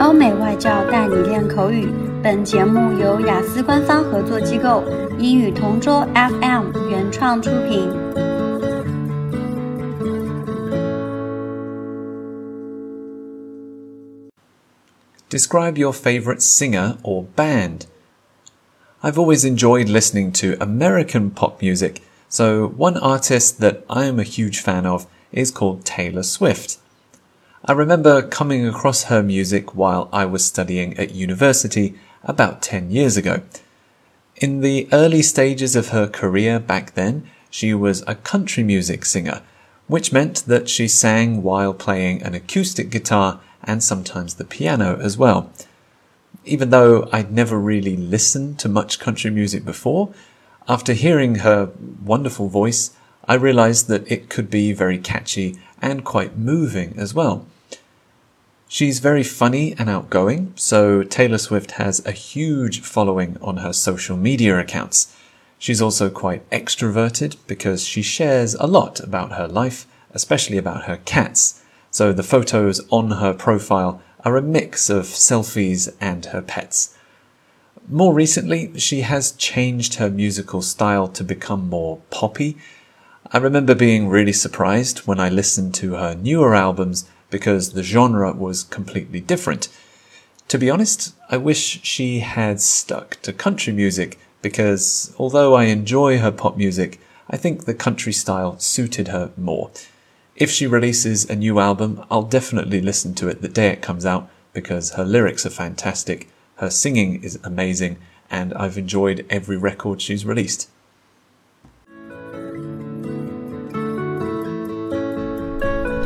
欧美外教带你练口语。本节目由雅思官方合作机构英语同桌 FM 原创出品。Describe your favorite singer or band. I've always enjoyed listening to American pop music, so one artist that I am a huge fan of is called Taylor Swift. I remember coming across her music while I was studying at university about 10 years ago. In the early stages of her career back then, she was a country music singer, which meant that she sang while playing an acoustic guitar and sometimes the piano as well. Even though I'd never really listened to much country music before, after hearing her wonderful voice, I realized that it could be very catchy and quite moving as well. She's very funny and outgoing, so Taylor Swift has a huge following on her social media accounts. She's also quite extroverted because she shares a lot about her life, especially about her cats. So the photos on her profile are a mix of selfies and her pets. More recently, she has changed her musical style to become more poppy. I remember being really surprised when I listened to her newer albums because the genre was completely different. To be honest, I wish she had stuck to country music because although I enjoy her pop music, I think the country style suited her more. If she releases a new album, I'll definitely listen to it the day it comes out because her lyrics are fantastic, her singing is amazing, and I've enjoyed every record she's released.